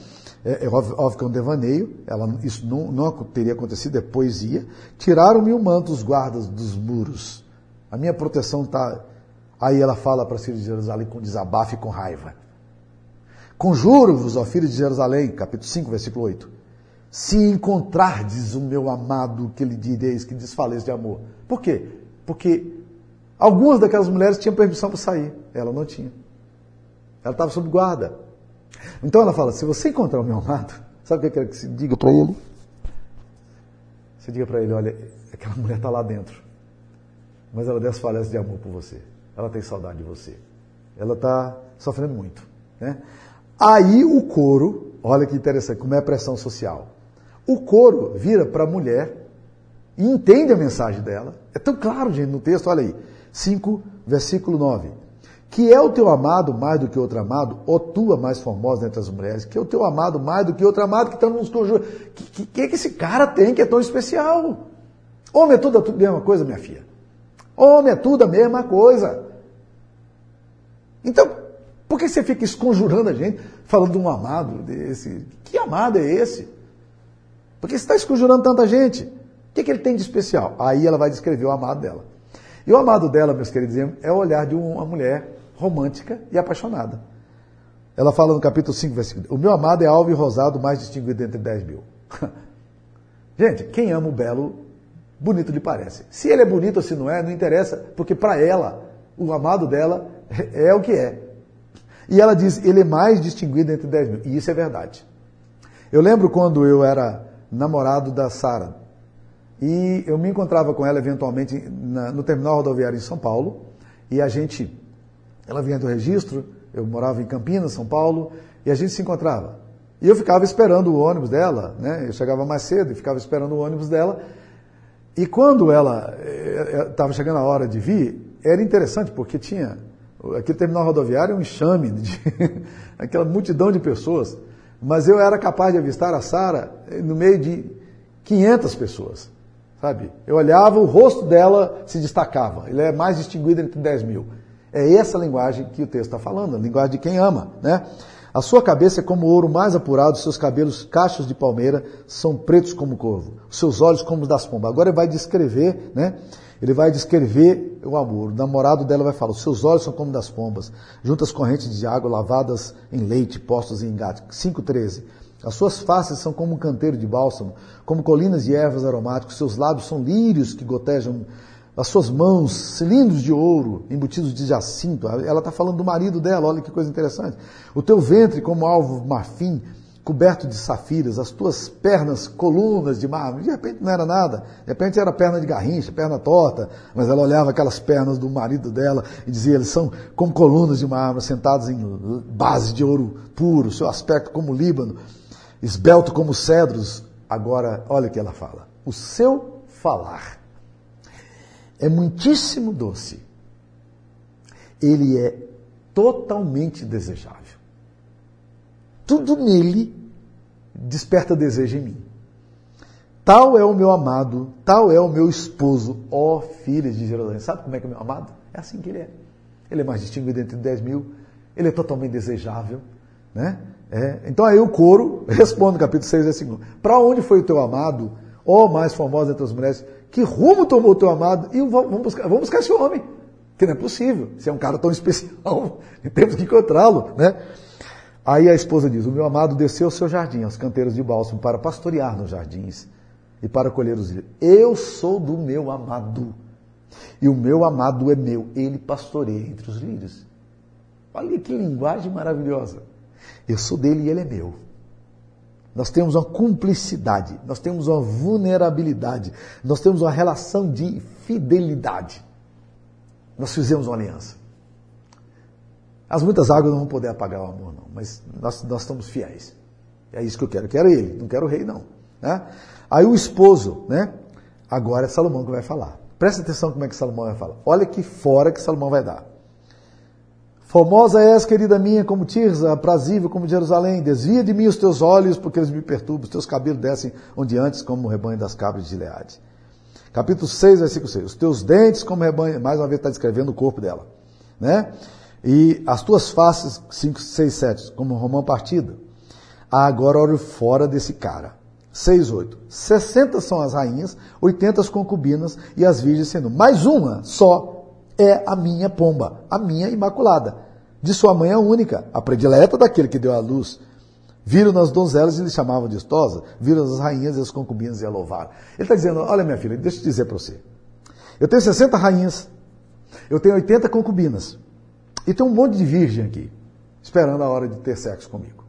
Speaker 1: É, é óbvio, óbvio, que é um devaneio, ela, isso não, não teria acontecido, é poesia. Tiraram-me o manto os guardas dos muros. A minha proteção está. Aí ela fala para Ciro de Jerusalém com desabafo e com raiva. Conjuro-vos, ó filhos de Jerusalém, capítulo 5, versículo 8. Se encontrardes o meu amado, que lhe direis que desfaleça de amor. Por quê? Porque algumas daquelas mulheres tinham permissão para sair, ela não tinha. Ela estava sob guarda. Então ela fala: se você encontrar o meu amado, sabe o que eu quero que você diga para ele? Você diga para ele: olha, aquela mulher está lá dentro, mas ela desfalece de amor por você. Ela tem saudade de você. Ela está sofrendo muito. Né? Aí o coro olha que interessante, como é a pressão social. O coro vira para a mulher e entende a mensagem dela. É tão claro, gente, no texto, olha aí. 5, versículo 9. Que é o teu amado mais do que outro amado, ou tua mais formosa entre as mulheres, que é o teu amado mais do que outro amado, que estamos nos conjurando. O que, que, que, é que esse cara tem que é tão especial? Homem é tudo a mesma coisa, minha filha. Homem é tudo a mesma coisa. Então, por que você fica esconjurando a gente, falando de um amado desse? Que amado é esse? Por que você está esconjurando tanta gente? O que, que ele tem de especial? Aí ela vai descrever o amado dela. E o amado dela, meus queridos, é o olhar de uma mulher romântica e apaixonada. Ela fala no capítulo 5, versículo O meu amado é alvo e rosado, mais distinguido entre 10 mil. *laughs* Gente, quem ama o belo, bonito lhe parece. Se ele é bonito ou se não é, não interessa, porque para ela, o amado dela é, é o que é. E ela diz, ele é mais distinguido entre 10 mil. E isso é verdade. Eu lembro quando eu era namorado da Sara. E eu me encontrava com ela eventualmente na, no terminal rodoviário em São Paulo. E a gente ela vinha do registro, eu morava em Campinas, São Paulo, e a gente se encontrava. E eu ficava esperando o ônibus dela, né? Eu chegava mais cedo e ficava esperando o ônibus dela. E quando ela estava eh, eh, chegando a hora de vir, era interessante porque tinha aquele terminal rodoviário um enxame de *laughs* aquela multidão de pessoas, mas eu era capaz de avistar a Sara eh, no meio de 500 pessoas, sabe? Eu olhava, o rosto dela se destacava, ele é mais distinguido entre 10 mil. É essa linguagem que o texto está falando, a linguagem de quem ama, né? A sua cabeça é como ouro mais apurado, seus cabelos cachos de palmeira são pretos como corvo, seus olhos como os das pombas. Agora ele vai descrever, né? Ele vai descrever o amor. O namorado dela vai falar: seus olhos são como das pombas, juntas correntes de água lavadas em leite, postos em engate. 5:13. As suas faces são como um canteiro de bálsamo, como colinas de ervas aromáticas. Seus lábios são lírios que gotejam as suas mãos, cilindros de ouro embutidos de jacinto. Ela está falando do marido dela, olha que coisa interessante. O teu ventre como alvo marfim, coberto de safiras, as tuas pernas colunas de mármore. De repente não era nada, de repente era perna de garrincha, perna torta, mas ela olhava aquelas pernas do marido dela e dizia: eles são como colunas de mármore, sentados em base de ouro puro, seu aspecto como Líbano, esbelto como cedros. Agora, olha o que ela fala: o seu falar é muitíssimo doce. Ele é totalmente desejável. Tudo nele desperta desejo em mim. Tal é o meu amado, tal é o meu esposo, ó filhas de Jerusalém. Sabe como é que é o meu amado? É assim que ele é. Ele é mais distinguido entre 10 mil, ele é totalmente desejável. Né? É. Então aí o coro *laughs* responde capítulo 6, versículo 1. Para onde foi o teu amado, ó mais formosa entre as mulheres? Que rumo tomou o teu amado? E vamos buscar, vamos buscar esse homem. Que não é possível. Se é um cara tão especial, *laughs* temos que encontrá-lo, né? Aí a esposa diz: O meu amado desceu ao seu jardim, aos canteiros de bálsamo, para pastorear nos jardins e para colher os lírios. Eu sou do meu amado. E o meu amado é meu. Ele pastoreia entre os lírios. Olha que linguagem maravilhosa. Eu sou dele e ele é meu. Nós temos uma cumplicidade, nós temos uma vulnerabilidade, nós temos uma relação de fidelidade. Nós fizemos uma aliança. As muitas águas não vão poder apagar o amor, não, mas nós, nós estamos fiéis. É isso que eu quero. Quero ele, não quero o rei, não. Né? Aí o esposo, né? Agora é Salomão que vai falar. Presta atenção como é que Salomão vai falar. Olha que fora que Salomão vai dar. Formosa és, querida minha, como Tirza, aprazível como Jerusalém. Desvia de mim os teus olhos, porque eles me perturbam. Os teus cabelos descem onde antes, como o rebanho das cabras de Gileade. Capítulo 6, versículo 6. Os teus dentes como rebanho. Mais uma vez está descrevendo o corpo dela. Né? E as tuas faces, 5, 6, 7, como romã partida. Ah, agora olho fora desse cara. 6, 8. 60 são as rainhas, 80 as concubinas e as virgens sendo mais uma só é a minha pomba, a minha imaculada. De sua mãe a única, a predileta daquele que deu a luz. Viram nas donzelas e lhe chamavam de estosa, viram as rainhas e as concubinas e a louvar. Ele está dizendo: Olha, minha filha, deixa eu dizer para você. Eu tenho 60 rainhas, eu tenho 80 concubinas, e tem um monte de virgem aqui, esperando a hora de ter sexo comigo.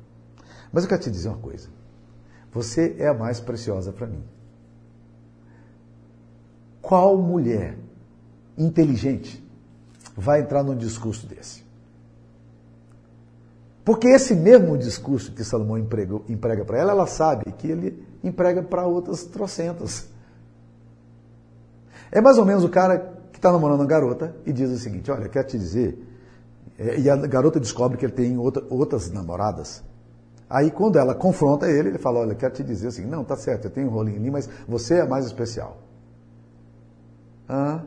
Speaker 1: Mas eu quero te dizer uma coisa: você é a mais preciosa para mim. Qual mulher inteligente vai entrar num discurso desse. Porque esse mesmo discurso que Salomão emprega, para ela, ela sabe que ele emprega para outras trocentas. É mais ou menos o cara que está namorando uma garota e diz o seguinte: Olha, quero te dizer. É, e a garota descobre que ele tem outra, outras namoradas. Aí, quando ela confronta ele, ele fala: Olha, quero te dizer assim, não, tá certo, eu tenho um rolinho ali, mas você é mais especial. Ah,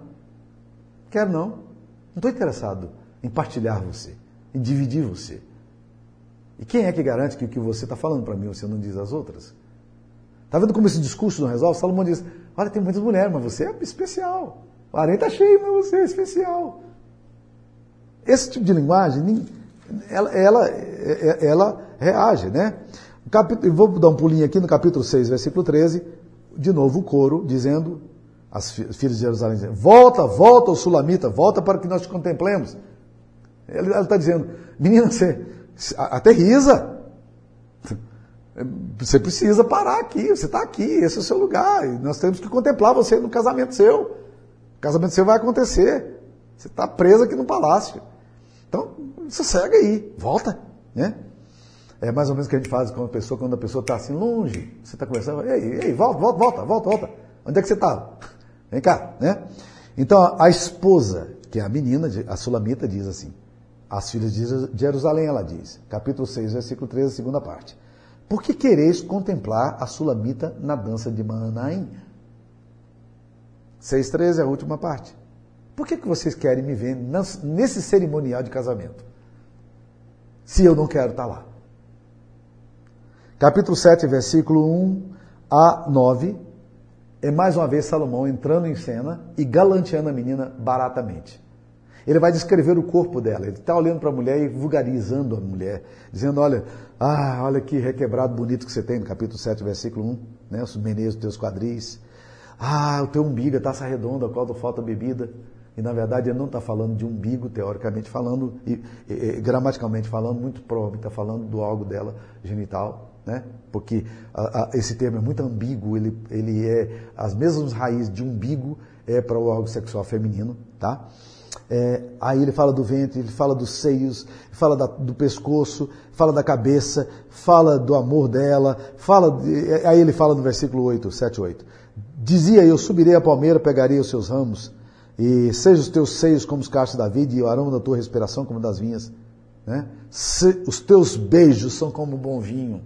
Speaker 1: quero não. Não estou interessado em partilhar você, em dividir você. E quem é que garante que o que você está falando para mim você não diz às outras? Está vendo como esse discurso não resolve? Salomão diz: Olha, tem muitas mulheres, mas você é especial. O arém está cheio, mas você é especial. Esse tipo de linguagem, ela, ela, ela reage, né? Vou dar um pulinho aqui no capítulo 6, versículo 13, de novo o coro dizendo, as filhas de Jerusalém dizendo, volta, volta, o sulamita, volta para que nós te contemplemos. Ela está dizendo, menina, você aterriza. Você precisa parar aqui, você está aqui, esse é o seu lugar. Nós temos que contemplar você no casamento seu. O casamento seu vai acontecer. Você está preso aqui no palácio. Então, sossega aí, volta. Né? É mais ou menos o que a gente faz com a pessoa, quando a pessoa está assim longe, você está conversando, ei, ei, volta, volta, volta, volta, volta. Onde é que você está? Vem cá, né? Então, a esposa, que é a menina, a sulamita, diz assim, as filhas de Jerusalém, ela diz, capítulo 6, versículo 13, segunda parte. Por que quereis contemplar a sulamita na dança de Manaim? 6,13 é a última parte. Por que, que vocês querem me ver nesse cerimonial de casamento? Se eu não quero estar lá. Capítulo 7, versículo 1 a 9, é mais uma vez Salomão entrando em cena e galanteando a menina baratamente. Ele vai descrever o corpo dela. Ele está olhando para a mulher e vulgarizando a mulher, dizendo: Olha, ah, olha que requebrado bonito que você tem, no capítulo 7, versículo 1, né? Os meneios dos teus quadris. Ah, o teu umbigo, a taça redonda, a qual falta bebida. E na verdade ele não está falando de umbigo, teoricamente falando, e, e, e gramaticalmente falando, muito provavelmente está falando do algo dela genital, né? Porque a, a, esse termo é muito ambíguo, ele, ele é as mesmas raízes de umbigo é para o órgão sexual feminino, tá? É, aí ele fala do ventre, ele fala dos seios, fala da, do pescoço, fala da cabeça, fala do amor dela, fala de, aí ele fala no versículo 8, 7, 8. Dizia eu, subirei a palmeira, pegarei os seus ramos, e sejam os teus seios como os cachos da vida, e o aroma da tua respiração como das vinhas. Né? Se, os teus beijos são como um bom vinho.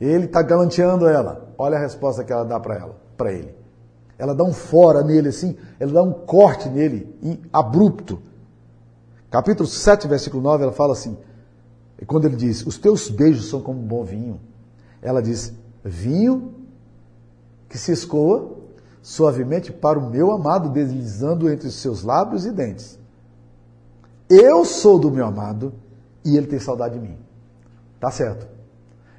Speaker 1: Ele está galanteando ela. Olha a resposta que ela dá para ela, para ele. Ela dá um fora nele assim, ela dá um corte nele, abrupto. Capítulo 7, versículo 9, ela fala assim, quando ele diz, os teus beijos são como um bom vinho. Ela diz, vinho que se escoa suavemente para o meu amado, deslizando entre os seus lábios e dentes. Eu sou do meu amado e ele tem saudade de mim. Tá certo.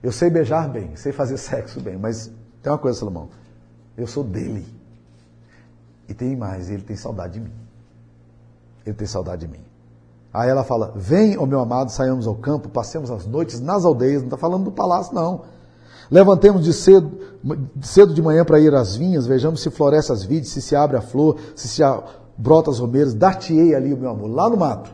Speaker 1: Eu sei beijar bem, sei fazer sexo bem, mas tem uma coisa, Salomão. Eu sou dele. E tem mais, ele tem saudade de mim. Ele tem saudade de mim. Aí ela fala: Vem, ó meu amado, saiamos ao campo, passemos as noites nas aldeias. Não está falando do palácio, não. Levantemos de cedo, cedo de manhã para ir às vinhas, vejamos se floresce as vides, se se abre a flor, se se brota as romeiras. Dar-te-ei ali meu amor, lá no mato,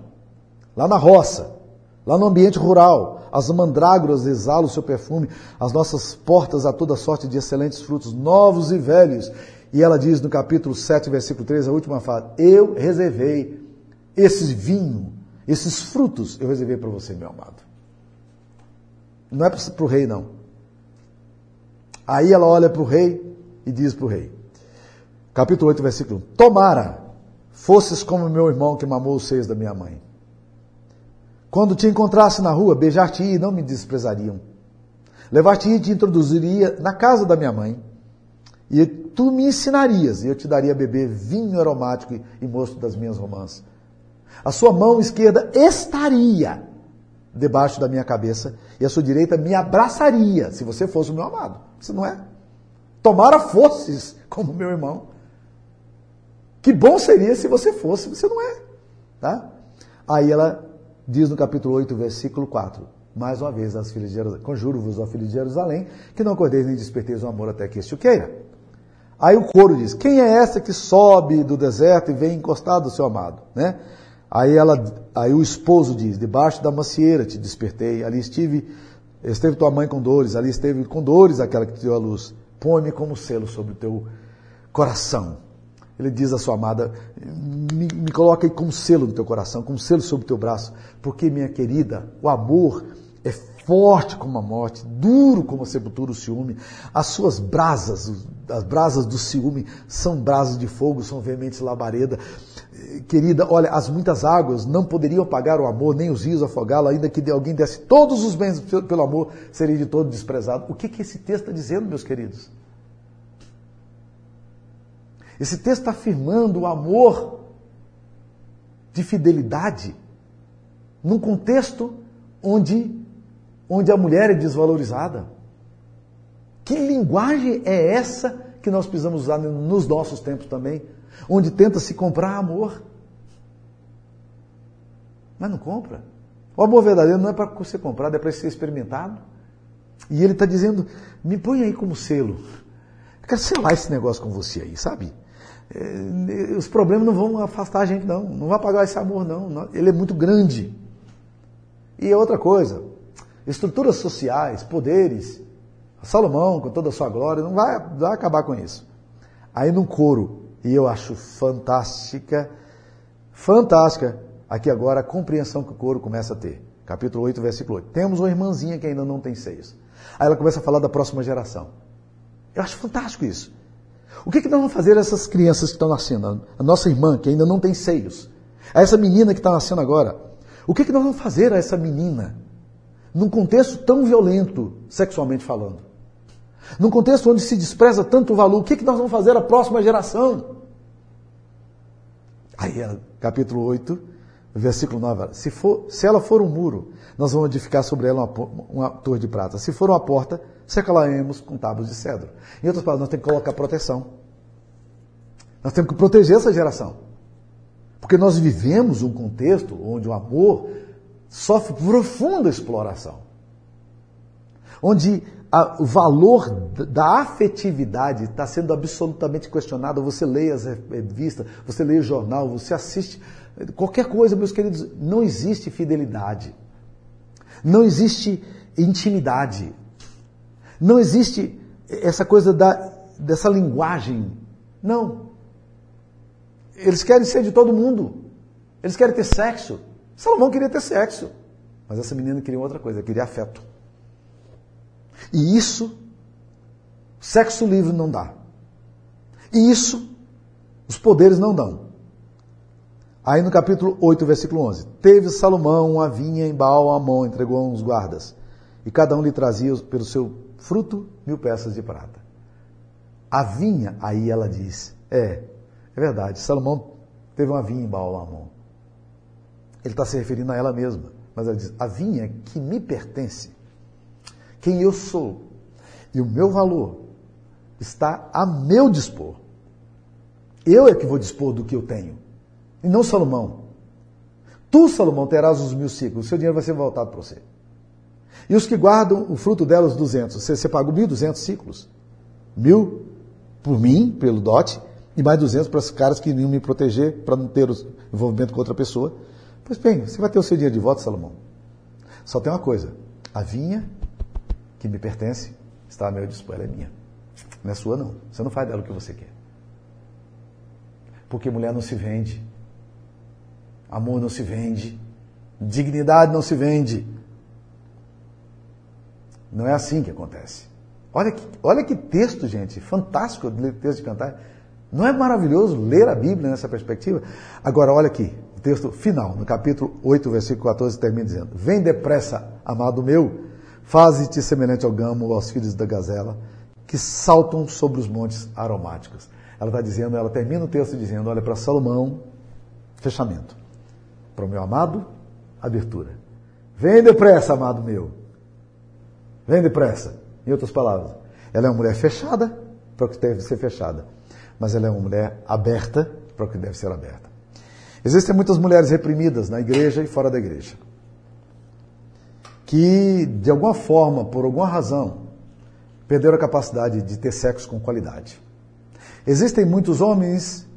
Speaker 1: lá na roça, lá no ambiente rural. As mandrágoras exalam o seu perfume, as nossas portas a toda sorte de excelentes frutos, novos e velhos e ela diz no capítulo 7, versículo 3, a última frase: Eu reservei esse vinho, esses frutos, eu reservei para você, meu amado. Não é para o rei, não. Aí ela olha para o rei e diz para o rei, capítulo 8, versículo 1: Tomara fosses como meu irmão que mamou os seios da minha mãe. Quando te encontrasse na rua, beijar-te-ia e não me desprezariam. Levar-te-ia e te introduziria na casa da minha mãe e tu me ensinarias, e eu te daria a beber vinho aromático e mosto das minhas romances. A sua mão esquerda estaria debaixo da minha cabeça, e a sua direita me abraçaria, se você fosse o meu amado. Você não é? Tomara fosses como meu irmão. Que bom seria se você fosse, você não é. Tá? Aí ela diz no capítulo 8, versículo 4. Mais uma vez, as filhas de Jerusalém, conjuro-vos, ó filhos de Jerusalém, que não acordeis nem desperteis o amor até que este o queira. Aí o coro diz: Quem é essa que sobe do deserto e vem encostado do seu amado? Né? Aí, ela, aí o esposo diz: Debaixo da macieira te despertei, ali estive, esteve tua mãe com dores, ali esteve com dores aquela que te deu a luz. Põe-me como selo sobre o teu coração. Ele diz à sua amada: me, me coloca aí como selo no teu coração, como selo sobre o teu braço, porque, minha querida, o amor é forte como a morte, duro como a sepultura, o ciúme. As suas brasas, as brasas do ciúme, são brasas de fogo, são veementes labareda. Querida, olha, as muitas águas não poderiam apagar o amor, nem os rios afogá-lo, ainda que alguém desse todos os bens pelo amor, seria de todo desprezado. O que, que esse texto está dizendo, meus queridos? Esse texto está afirmando o amor de fidelidade num contexto onde onde a mulher é desvalorizada. Que linguagem é essa que nós precisamos usar nos nossos tempos também? Onde tenta se comprar amor. Mas não compra. O amor verdadeiro não é para ser comprado, é para ser experimentado. E ele está dizendo: me põe aí como selo. Eu quero selar esse negócio com você aí, sabe? É, os problemas não vão afastar a gente, não. Não vai apagar esse amor, não. Ele é muito grande. E outra coisa, estruturas sociais, poderes. Salomão, com toda a sua glória, não vai, vai acabar com isso. Aí no coro, e eu acho fantástica, fantástica, aqui agora a compreensão que o coro começa a ter. Capítulo 8, versículo 8. Temos uma irmãzinha que ainda não tem seios. Aí ela começa a falar da próxima geração. Eu acho fantástico isso. O que, que nós vamos fazer essas crianças que estão nascendo? A nossa irmã, que ainda não tem seios. A essa menina que está nascendo agora. O que, que nós vamos fazer a essa menina? num contexto tão violento, sexualmente falando. Num contexto onde se despreza tanto o valor, o que, que nós vamos fazer à próxima geração? Aí, capítulo 8, versículo 9. Se, for, se ela for um muro, nós vamos edificar sobre ela uma, uma torre de prata. Se for uma porta, cercaremos com tábuas de cedro. Em outras palavras, nós temos que colocar proteção. Nós temos que proteger essa geração. Porque nós vivemos um contexto onde o amor sofre profunda exploração. Onde a, o valor da afetividade está sendo absolutamente questionado. Você lê as revistas, você lê o jornal, você assiste qualquer coisa, meus queridos. Não existe fidelidade. Não existe intimidade. Não existe essa coisa da, dessa linguagem. Não. Eles querem ser de todo mundo. Eles querem ter sexo. Salomão queria ter sexo, mas essa menina queria outra coisa, queria afeto. E isso, sexo livre não dá. E isso, os poderes não dão. Aí no capítulo 8, versículo 11: Teve Salomão uma vinha em Baal Amon, entregou a uns guardas, e cada um lhe trazia pelo seu fruto mil peças de prata. A vinha, aí ela diz: É, é verdade, Salomão teve uma vinha em Baal Amon. Ele está se referindo a ela mesma. Mas ela diz: a vinha que me pertence, quem eu sou e o meu valor está a meu dispor. Eu é que vou dispor do que eu tenho, e não Salomão. Tu, Salomão, terás os mil ciclos, seu dinheiro vai ser voltado para você. E os que guardam o fruto delas, 200. Você, você pagou 1.200 ciclos. Mil por mim, pelo dote, e mais 200 para os caras que iriam me proteger, para não ter envolvimento com outra pessoa. Pois bem, você vai ter o seu dia de voto, Salomão. Só tem uma coisa: a vinha que me pertence está a meu dispor, ela é minha. Não é sua, não. Você não faz dela o que você quer. Porque mulher não se vende. Amor não se vende. Dignidade não se vende. Não é assim que acontece. Olha que, olha que texto, gente, fantástico ler texto de cantar. Não é maravilhoso ler a Bíblia nessa perspectiva? Agora, olha aqui texto final, no capítulo 8, versículo 14, termina dizendo: Vem depressa, amado meu, faze-te semelhante ao gamo, aos filhos da gazela, que saltam sobre os montes aromáticos. Ela está dizendo, ela termina o texto dizendo: Olha, para Salomão, fechamento. Para o meu amado, abertura. Vem depressa, amado meu. Vem depressa. Em outras palavras, ela é uma mulher fechada para o que deve ser fechada, mas ela é uma mulher aberta para o que deve ser aberta. Existem muitas mulheres reprimidas na igreja e fora da igreja. Que, de alguma forma, por alguma razão, perderam a capacidade de ter sexo com qualidade. Existem muitos homens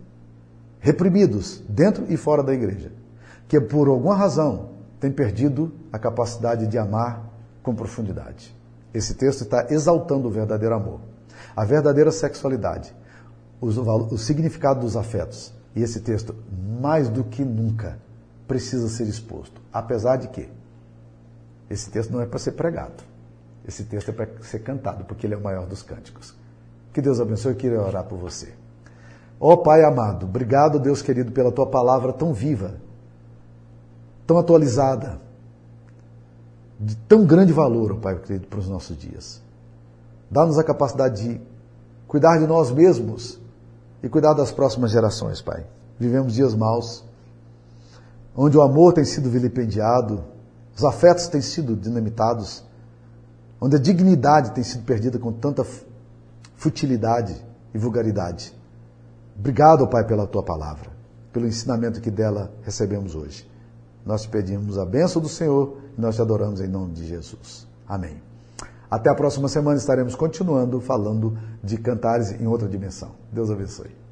Speaker 1: reprimidos, dentro e fora da igreja, que por alguma razão tem perdido a capacidade de amar com profundidade. Esse texto está exaltando o verdadeiro amor, a verdadeira sexualidade, o significado dos afetos. E esse texto, mais do que nunca, precisa ser exposto. Apesar de que esse texto não é para ser pregado. Esse texto é para ser cantado, porque ele é o maior dos cânticos. Que Deus abençoe, eu queria orar por você. Ó oh, Pai amado, obrigado, Deus querido, pela tua palavra tão viva, tão atualizada, de tão grande valor, ó Pai querido, para os nossos dias. Dá-nos a capacidade de cuidar de nós mesmos e cuidar das próximas gerações, Pai. Vivemos dias maus, onde o amor tem sido vilipendiado, os afetos têm sido dinamitados, onde a dignidade tem sido perdida com tanta futilidade e vulgaridade. Obrigado, Pai, pela tua palavra, pelo ensinamento que dela recebemos hoje. Nós te pedimos a bênção do Senhor e nós te adoramos em nome de Jesus. Amém. Até a próxima semana estaremos continuando falando de cantares em outra dimensão. Deus abençoe.